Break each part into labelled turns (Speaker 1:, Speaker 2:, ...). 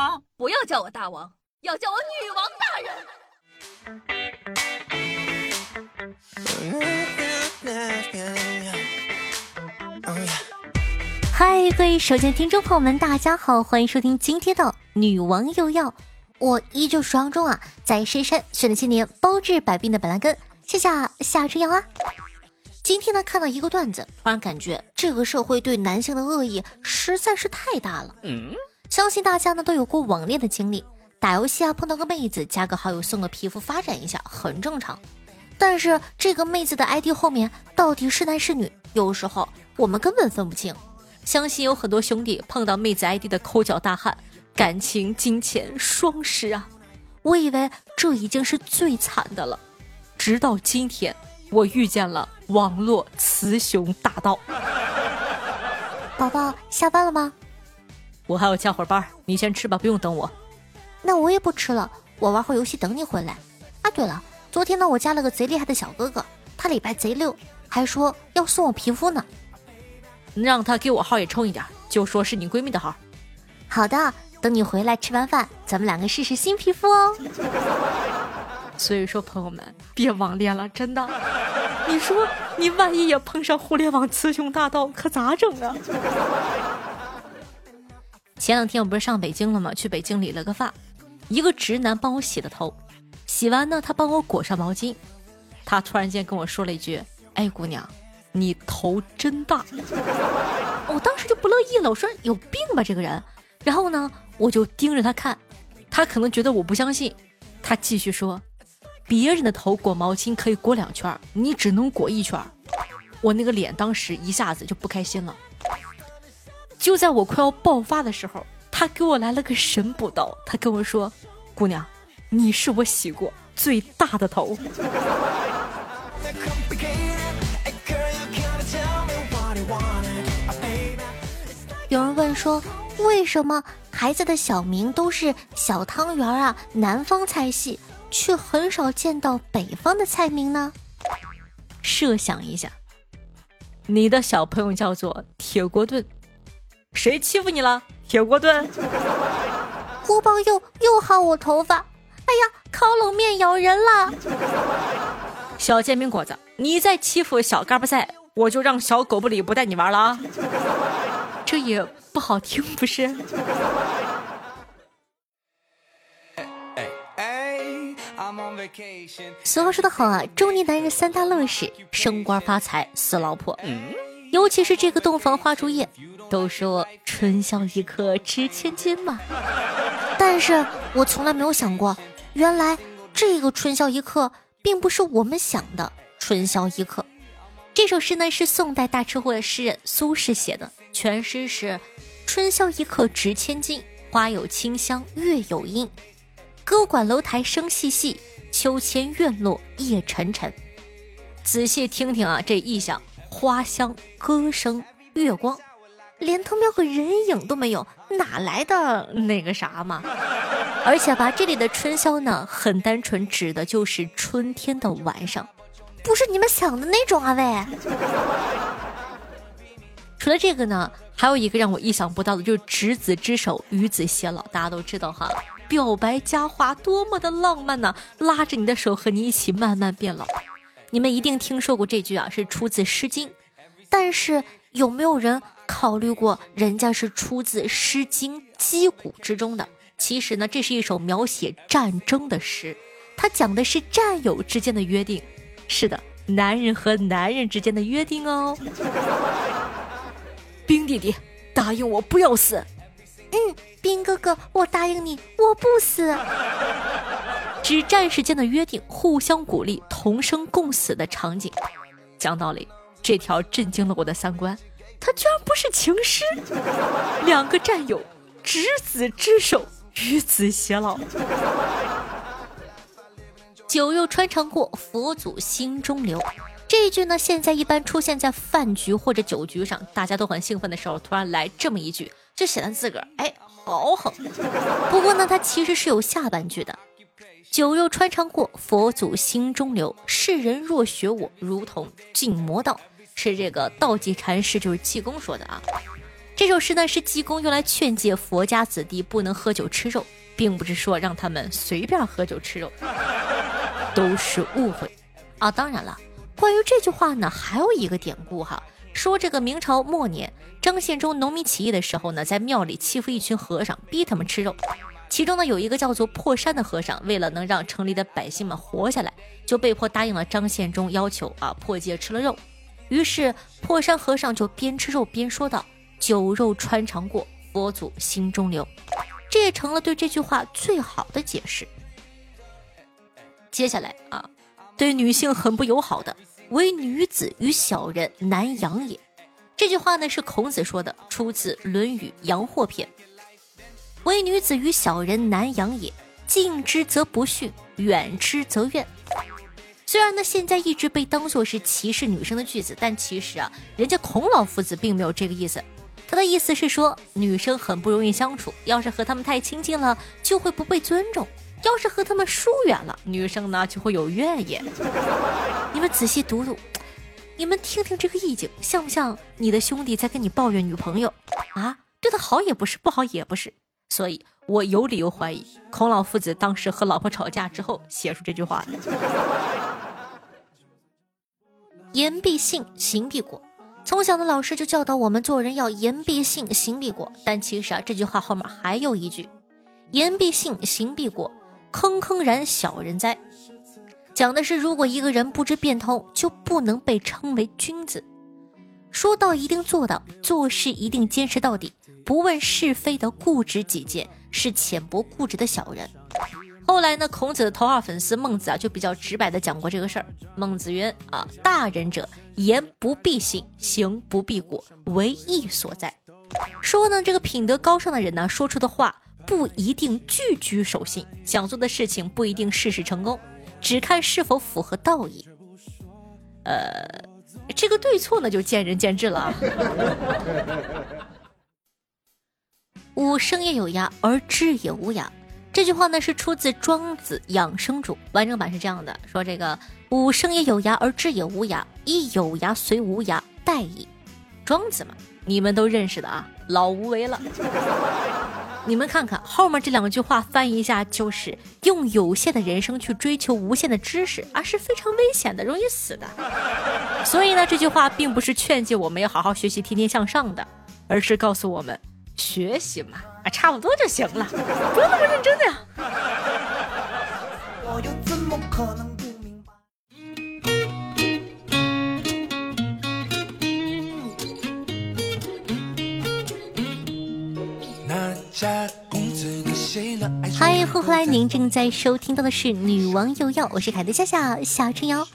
Speaker 1: 王，
Speaker 2: 不要叫我大王，要叫我女王大
Speaker 3: 人。嗨，各位手机听众朋友们，大家好，欢迎收听今天的《女王又要》，我依旧是当中啊，在深山选了千年，包治百病的板蓝根，谢谢夏春阳啊。今天呢，看到一个段子，突然感觉这个社会对男性的恶意实在是太大了。嗯，相信大家呢都有过网恋的经历，打游戏啊碰到个妹子，加个好友送个皮肤发展一下很正常。但是这个妹子的 ID 后面到底是男是女，有时候我们根本分不清。相信有很多兄弟碰到妹子 ID 的抠脚大汉，感情金钱双失啊！我以为这已经是最惨的了，直到今天。我遇见了网络雌雄大盗，宝宝下班了吗？
Speaker 1: 我还要加会儿班，你先吃吧，不用等我。
Speaker 3: 那我也不吃了，我玩会游戏等你回来。啊，对了，昨天呢我加了个贼厉害的小哥哥，他礼拜贼溜，还说要送我皮肤呢。
Speaker 1: 让他给我号也充一点，就说是你闺蜜的号。
Speaker 3: 好的，等你回来吃完饭，咱们两个试试新皮肤哦。
Speaker 1: 所以说，朋友们别网恋了，真的。你说你万一也碰上互联网雌雄大盗，可咋整啊？前两天我不是上北京了吗？去北京理了个发，一个直男帮我洗的头，洗完呢，他帮我裹上毛巾，他突然间跟我说了一句：“哎，姑娘，你头真大。”我当时就不乐意了，我说有病吧这个人。然后呢，我就盯着他看，他可能觉得我不相信，他继续说。别人的头裹毛巾可以裹两圈，你只能裹一圈。我那个脸当时一下子就不开心了。就在我快要爆发的时候，他给我来了个神补刀。他跟我说：“姑娘，你是我洗过最大的头。”
Speaker 3: 有人问说：“为什么孩子的小名都是小汤圆啊？南方菜系。”却很少见到北方的菜名呢。
Speaker 1: 设想一下，你的小朋友叫做铁锅炖，谁欺负你了？铁锅炖。
Speaker 3: 胡包又又薅我头发，哎呀，烤冷面咬人了。
Speaker 1: 小煎饼果子，你再欺负小嘎巴菜，我就让小狗不理不带你玩了啊！这也不好听，不是？
Speaker 3: 俗话说得好啊，中年男人三大乐事：升官发财、死老婆。尤其是这个洞房花烛夜，都说春宵一刻值千金嘛。但是我从来没有想过，原来这个春宵一刻并不是我们想的春宵一刻。这首诗呢是宋代大车祸的诗人苏轼写的，全诗是：春宵一刻值千金，花有清香，月有阴。歌管楼台声细细，秋千院落夜沉沉。仔细听听啊，这意象：花香、歌声、月光，连他喵个人影都没有，哪来的那个啥嘛？而且吧，这里的春宵呢，很单纯，指的就是春天的晚上，不是你们想的那种啊喂。除了这个呢，还有一个让我意想不到的，就是执子之手，与子偕老。大家都知道哈。表白佳话多么的浪漫呢！拉着你的手和你一起慢慢变老。你们一定听说过这句啊，是出自《诗经》。但是有没有人考虑过，人家是出自《诗经·击鼓》之中的？其实呢，这是一首描写战争的诗，它讲的是战友之间的约定。是的，男人和男人之间的约定哦。
Speaker 1: 兵弟弟，答应我不要死。
Speaker 3: 嗯，兵哥哥，我答应你，我不死。指战士间的约定，互相鼓励，同生共死的场景。讲道理，这条震惊了我的三观。他居然不是情诗，两个战友执子之手，与子偕老。酒肉穿肠过，佛祖心中留。这一句呢，现在一般出现在饭局或者酒局上，大家都很兴奋的时候，突然来这么一句。就显得自个儿哎豪横，不过呢，它其实是有下半句的：“酒肉穿肠过，佛祖心中留。世人若学我，如同进魔道。”是这个道济禅师，就是济公说的啊。这首诗呢是济公用来劝诫佛家子弟不能喝酒吃肉，并不是说让他们随便喝酒吃肉，都是误会啊！当然了，关于这句话呢，还有一个典故哈，说这个明朝末年张献忠农民起义的时候呢，在庙里欺负一群和尚，逼他们吃肉。其中呢，有一个叫做破山的和尚，为了能让城里的百姓们活下来，就被迫答应了张献忠要求啊，破戒吃了肉。于是破山和尚就边吃肉边说道：“酒肉穿肠过，佛祖心中留。”这也成了对这句话最好的解释。接下来啊，对女性很不友好的“唯女子与小人难养也”这句话呢，是孔子说的，出自《论语·阳货篇》。唯女子与小人难养也，近之则不逊，远之则怨。虽然呢，现在一直被当作是歧视女生的句子，但其实啊，人家孔老夫子并没有这个意思。他的意思是说，女生很不容易相处，要是和他们太亲近了，就会不被尊重；要是和他们疏远了，女生呢就会有怨言。你们仔细读读，你们听听这个意境，像不像你的兄弟在跟你抱怨女朋友啊？对他好也不是，不好也不是。所以我有理由怀疑，孔老夫子当时和老婆吵架之后写出这句话的。言必信，行必果。从小的老师就教导我们做人要言必信，行必果。但其实啊，这句话后面还有一句：言必信，行必果，坑坑然小人哉。讲的是，如果一个人不知变通，就不能被称为君子。说到一定做到，做事一定坚持到底。不问是非的固执己见，是浅薄固执的小人。后来呢，孔子的头号粉丝孟子啊，就比较直白的讲过这个事儿。孟子曰：“啊，大人者，言不必信，行不必果，为义所在。”说呢，这个品德高尚的人呢，说出的话不一定句句守信，想做的事情不一定事事成功，只看是否符合道义。呃，这个对错呢，就见仁见智了。吾生也有涯，而知也无涯。这句话呢是出自《庄子养生主》，完整版是这样的：说这个吾生也有涯，而知也无涯，亦有涯随无涯，殆矣。庄子嘛，你们都认识的啊，老无为了。你们看看后面这两句话，翻译一下就是用有限的人生去追求无限的知识，而是非常危险的，容易死的。所以呢，这句话并不是劝诫我们要好好学习，天天向上的，而是告诉我们。学习嘛，啊，差不多就行了，不用那么认真的呀。欢迎回来，您正在收听到的是《女王有药》，我是凯的夏夏夏春瑶。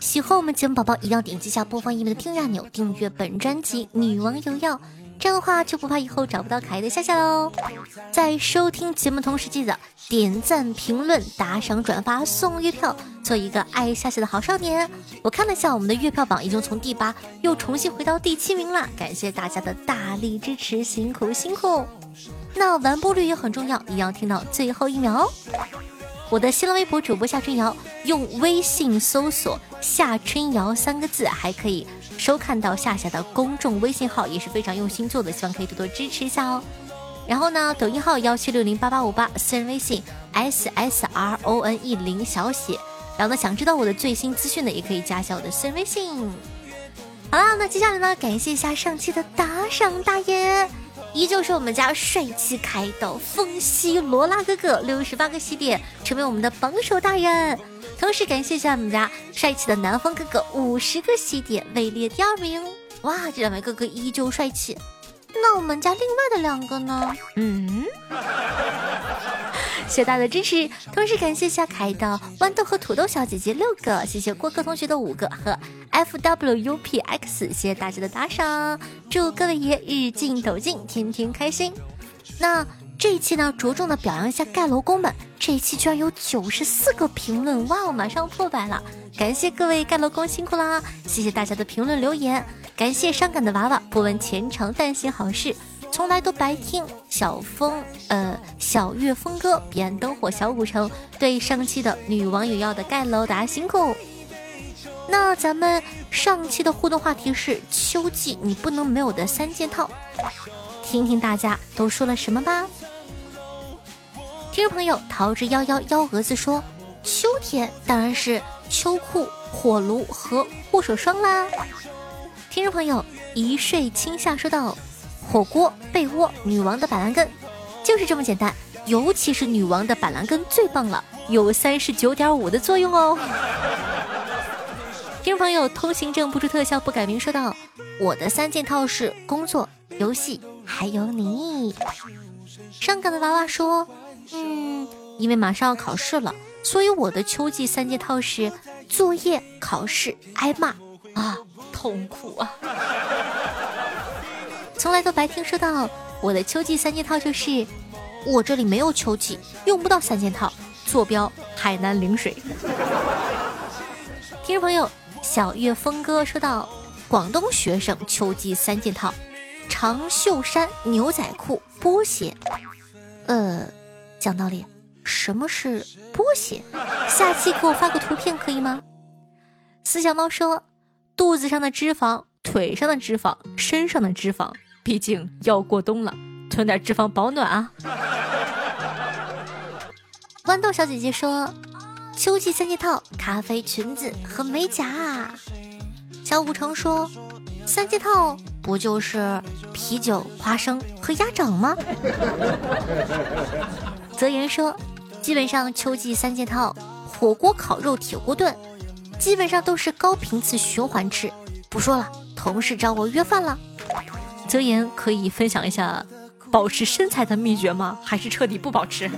Speaker 3: 喜欢我们节目宝宝，一定要点击下播放页面的订阅按钮，订阅本专辑《女王有药》。这样的话就不怕以后找不到可爱的夏夏喽。在收听节目同时，记得点赞、评论、打赏、转发、送月票，做一个爱夏夏的好少年。我看了一下我们的月票榜，已经从第八又重新回到第七名了。感谢大家的大力支持，辛苦辛苦。那完播率也很重要，一定要听到最后一秒哦。我的新浪微博主播夏春瑶，用微信搜索“夏春瑶”三个字，还可以收看到夏夏的公众微信号，也是非常用心做的，希望可以多多支持一下哦。然后呢，抖音号幺七六零八八五八，私人微信 s s r o n e 零小写。然后呢，想知道我的最新资讯的，也可以加一下我的私人微信。好啦，那接下来呢，感谢一下上期的打赏大爷。依旧是我们家帅气开的风西罗拉哥哥，六十八个喜点，成为我们的榜首大人。同时感谢一下我们家帅气的南方哥哥，五十个喜点，位列第二名。哇，这两位哥哥依旧帅气。那我们家另外的两个呢？嗯。谢大家的支持，同时感谢下凯的豌豆和土豆小姐姐六个，谢谢郭哥同学的五个和 F W U P X，谢谢大家的打赏，祝各位爷日进斗金，天天开心。那这一期呢，着重的表扬一下盖楼工们，这一期居然有九十四个评论，哇哦，马上破百了，感谢各位盖楼工辛苦啦，谢谢大家的评论留言，感谢伤感的娃娃不问前程但行好事。从来都白听小风，呃，小月风歌，彼岸灯火小古城。对上期的女网友要的盖楼，大家辛苦。那咱们上期的互动话题是秋季你不能没有的三件套。听听大家都说了什么吧。听众朋友桃之夭夭幺蛾子说，秋天当然是秋裤、火炉和护手霜啦。听众朋友一睡清夏说道，火锅、被窝、女王的板蓝根，就是这么简单。尤其是女王的板蓝根最棒了，有三十九点五的作用哦。听众朋友通行证不出特效不改名说道，我的三件套是工作、游戏还有你。上岗的娃娃说。嗯，因为马上要考试了，所以我的秋季三件套是作业、考试、挨骂啊，痛苦啊！从来都白听说到我的秋季三件套就是我这里没有秋季，用不到三件套，坐标海南陵水。听众朋友小月峰哥说到广东学生秋季三件套：长袖衫、牛仔裤、波鞋。呃。讲道理，什么是波鞋？下期给我发个图片可以吗？四小猫说：“肚子上的脂肪，腿上的脂肪，身上的脂肪，毕竟要过冬了，囤点脂肪保暖啊。”豌豆小姐姐说：“秋季三件套，咖啡裙子和美甲。”小五成说：“三件套不就是啤酒、花生和鸭掌吗？” 泽言说：“基本上秋季三件套，火锅、烤肉、铁锅炖，基本上都是高频次循环吃。不说了，同事找我约饭了。”泽言可以分享一下保持身材的秘诀吗？还是彻底不保持？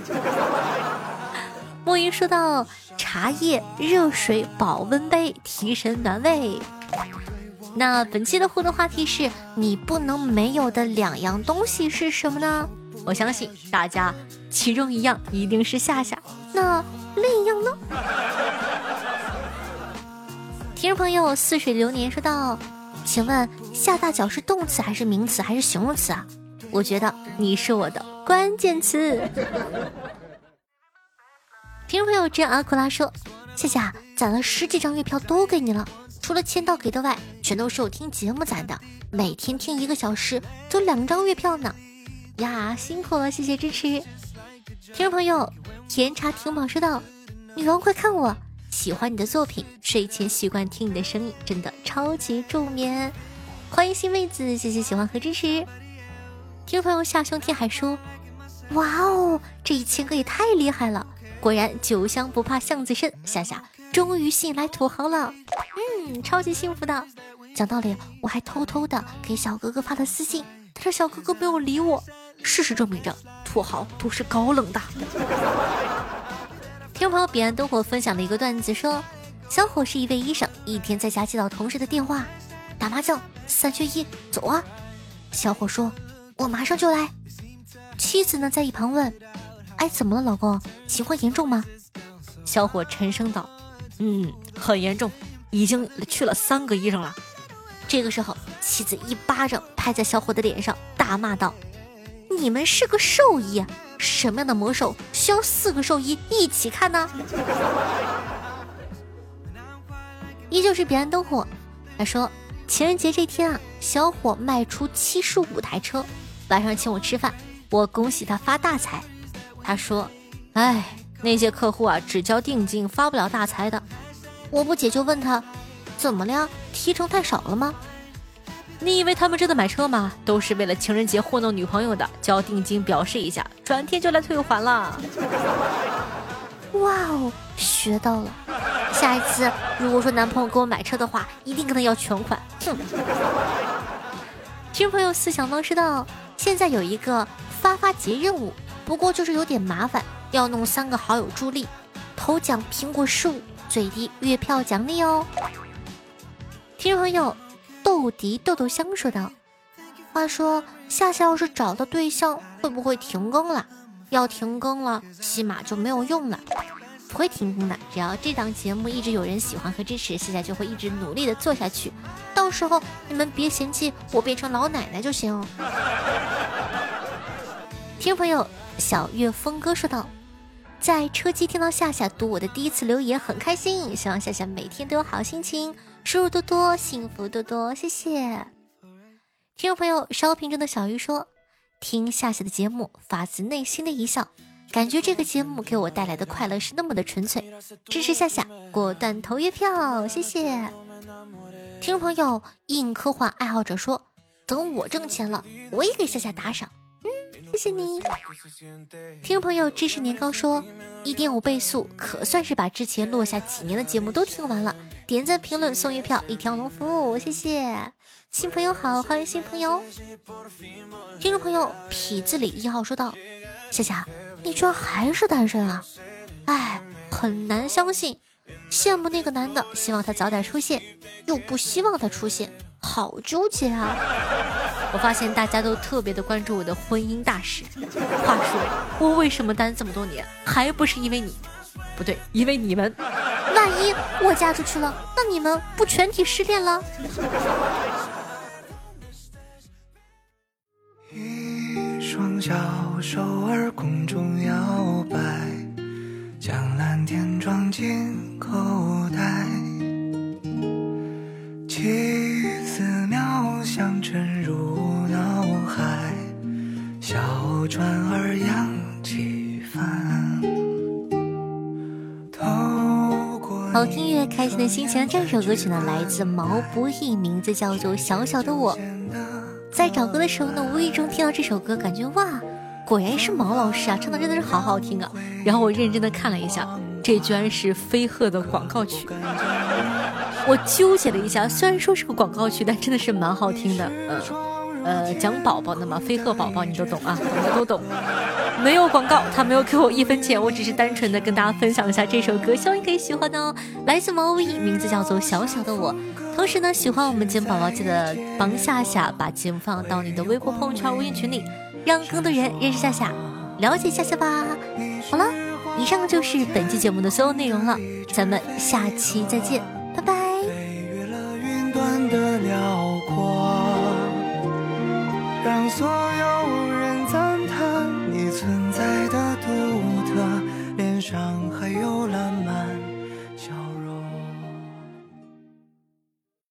Speaker 3: 莫言说到：“茶叶、热水、保温杯，提神暖胃。”那本期的互动话题是你不能没有的两样东西是什么呢？我相信大家其中一样一定是夏夏，那另一样呢？听众朋友似水流年说道：“请问下大脚是动词还是名词还是形容词啊？我觉得你是我的关键词。听众朋友，这阿库拉说：“夏夏攒了十几张月票都给你了，除了签到给的外，全都是我听节目攒的，每天听一个小时，就两张月票呢。”呀，辛苦了，谢谢支持，听众朋友，甜茶挺宝说道：“女王快看我，喜欢你的作品，睡前习惯听你的声音，真的超级助眠。欢迎新妹子，谢谢喜欢和支持。听众朋友，夏兄天海说：“哇哦，这一千个也太厉害了，果然酒香不怕巷子深，夏夏终于吸引来土豪了，嗯，超级幸福的。讲道理，我还偷偷的给小哥哥发了私信，但是小哥哥没有理我。”事实证明着，土豪都是高冷的。听众朋友彼岸灯火分享了一个段子，说小伙是一位医生，一天在家接到同事的电话，打麻将三缺一，走啊！小伙说：“我马上就来。”妻子呢在一旁问：“哎，怎么了，老公？情况严重吗？”小伙沉声道：“嗯，很严重，已经去了三个医生了。”这个时候，妻子一巴掌拍在小伙的脸上，大骂道。你们是个兽医，什么样的魔兽需要四个兽医一起看呢？依旧是彼岸灯火。他说情人节这天啊，小伙卖出七十五台车，晚上请我吃饭，我恭喜他发大财。他说，哎，那些客户啊，只交定金发不了大财的。我不解就问他，怎么了？提成太少了吗？你以为他们真的买车吗？都是为了情人节糊弄女朋友的，交定金表示一下，转天就来退还了。哇哦，学到了！下一次如果说男朋友给我买车的话，一定跟他要全款。哼！听众朋友思想方知道，现在有一个发发节任务，不过就是有点麻烦，要弄三个好友助力，头奖苹果十五，最低月票奖励哦。听众朋友。豆迪豆豆香说道：“话说夏夏要是找到对象，会不会停更了？要停更了，起码就没有用了。不会停更的，只要这档节目一直有人喜欢和支持，夏夏就会一直努力的做下去。到时候你们别嫌弃我变成老奶奶就行。”听众朋友小月峰哥说道：“在车机听到夏夏读我的第一次留言，很开心。希望夏夏每天都有好心情。”收入多多，幸福多多，谢谢。听众朋友，烧瓶中的小鱼说：“听夏夏的节目，发自内心的一笑，感觉这个节目给我带来的快乐是那么的纯粹。支持夏夏，果断投月票，谢谢。听众朋友，硬科幻爱好者说，等我挣钱了，我也给夏夏打赏。嗯，谢谢你。听众朋友，知识年糕说，一点五倍速，可算是把之前落下几年的节目都听完了。点赞评论送月票，一条龙服务，谢谢。新朋友好，欢迎新朋友。听众朋友，痞子里一号说道：“夏夏，你居然还是单身啊？哎，很难相信，羡慕那个男的，希望他早点出现，又不希望他出现，好纠结啊！” 我发现大家都特别的关注我的婚姻大事。话说，我为什么单这么多年，还不是因为你？不对，因为你们。万一我嫁出去了，那你们不全体失恋了？一双脚手儿空中摇摆，将蓝天装进口袋。奇思妙想沉入脑海，小船儿扬起帆。好听乐，开心的心情。这首歌曲呢，来自毛不易，名字叫做《小小的我》。在找歌的时候呢，无意中听到这首歌，感觉哇，果然是毛老师啊，唱的真的是好好听啊。然后我认真的看了一下，这居然是飞鹤的广告曲。我纠结了一下，虽然说是个广告曲，但真的是蛮好听的。嗯，呃，讲宝宝的嘛，飞鹤宝宝你都懂啊，懂的都懂。没有广告，他没有给我一分钱，我只是单纯的跟大家分享一下这首歌，希望你可以喜欢哦。来自毛不易，名字叫做《小小的我》。同时呢，喜欢我们节目宝宝，记得帮夏夏把节目放到你的微博朋友圈、微信群里，让更多人认识夏夏，了解夏夏吧。好了，以上就是本期节目的所有内容了，咱们下期再见，拜拜。让所有